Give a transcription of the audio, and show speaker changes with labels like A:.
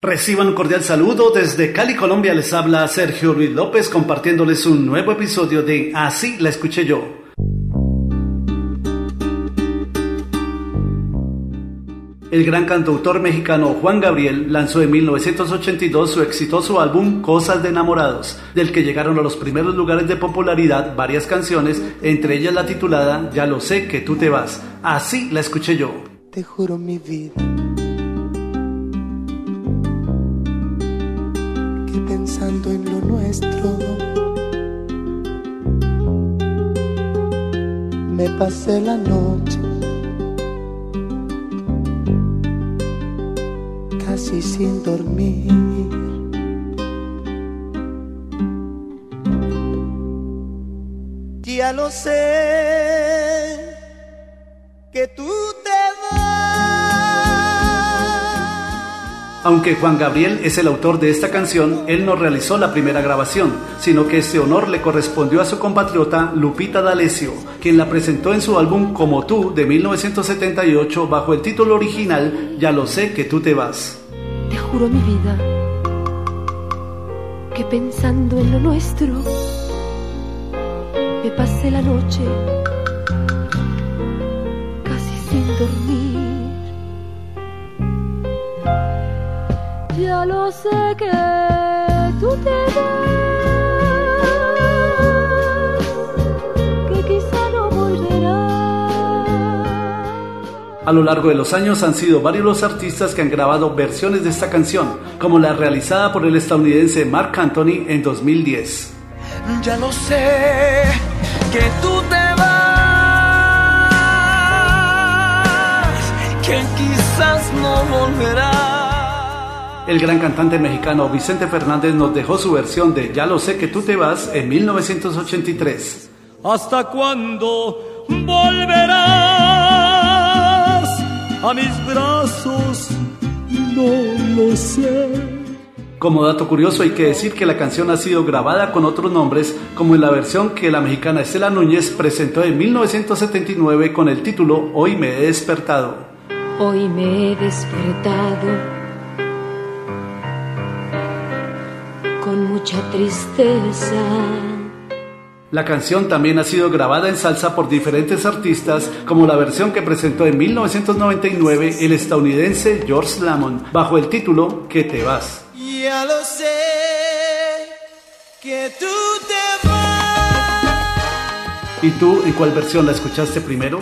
A: Reciban un cordial saludo desde Cali, Colombia. Les habla Sergio Luis López compartiéndoles un nuevo episodio de Así la escuché yo. El gran cantautor mexicano Juan Gabriel lanzó en 1982 su exitoso álbum Cosas de Enamorados, del que llegaron a los primeros lugares de popularidad varias canciones, entre ellas la titulada Ya lo sé que tú te vas. Así la escuché yo.
B: Te juro mi vida pensando en lo nuestro. Me pasé la noche casi sin dormir. Ya lo sé que tú
A: Aunque Juan Gabriel es el autor de esta canción, él no realizó la primera grabación, sino que este honor le correspondió a su compatriota Lupita D'Alessio, quien la presentó en su álbum Como tú de 1978 bajo el título original Ya lo sé que tú te vas.
C: Te juro mi vida que pensando en lo nuestro me pasé la noche casi sin dormir ya lo sé que tú te vas, que quizá no volverás.
A: A lo largo de los años han sido varios los artistas que han grabado versiones de esta canción, como la realizada por el estadounidense Mark Anthony en 2010.
B: Ya lo sé que tú te vas, que quizás no volverás
A: el gran cantante mexicano Vicente Fernández nos dejó su versión de Ya lo sé que tú te vas en 1983.
D: ¿Hasta cuándo volverás a mis brazos? No lo sé.
A: Como dato curioso hay que decir que la canción ha sido grabada con otros nombres, como en la versión que la mexicana Estela Núñez presentó en 1979 con el título Hoy me he despertado.
C: Hoy me he despertado con mucha tristeza.
A: La canción también ha sido grabada en salsa por diferentes artistas, como la versión que presentó en 1999 el estadounidense George Lamont, bajo el título Que te vas.
B: Ya lo sé, que tú te vas.
A: ¿Y tú en cuál versión la escuchaste primero?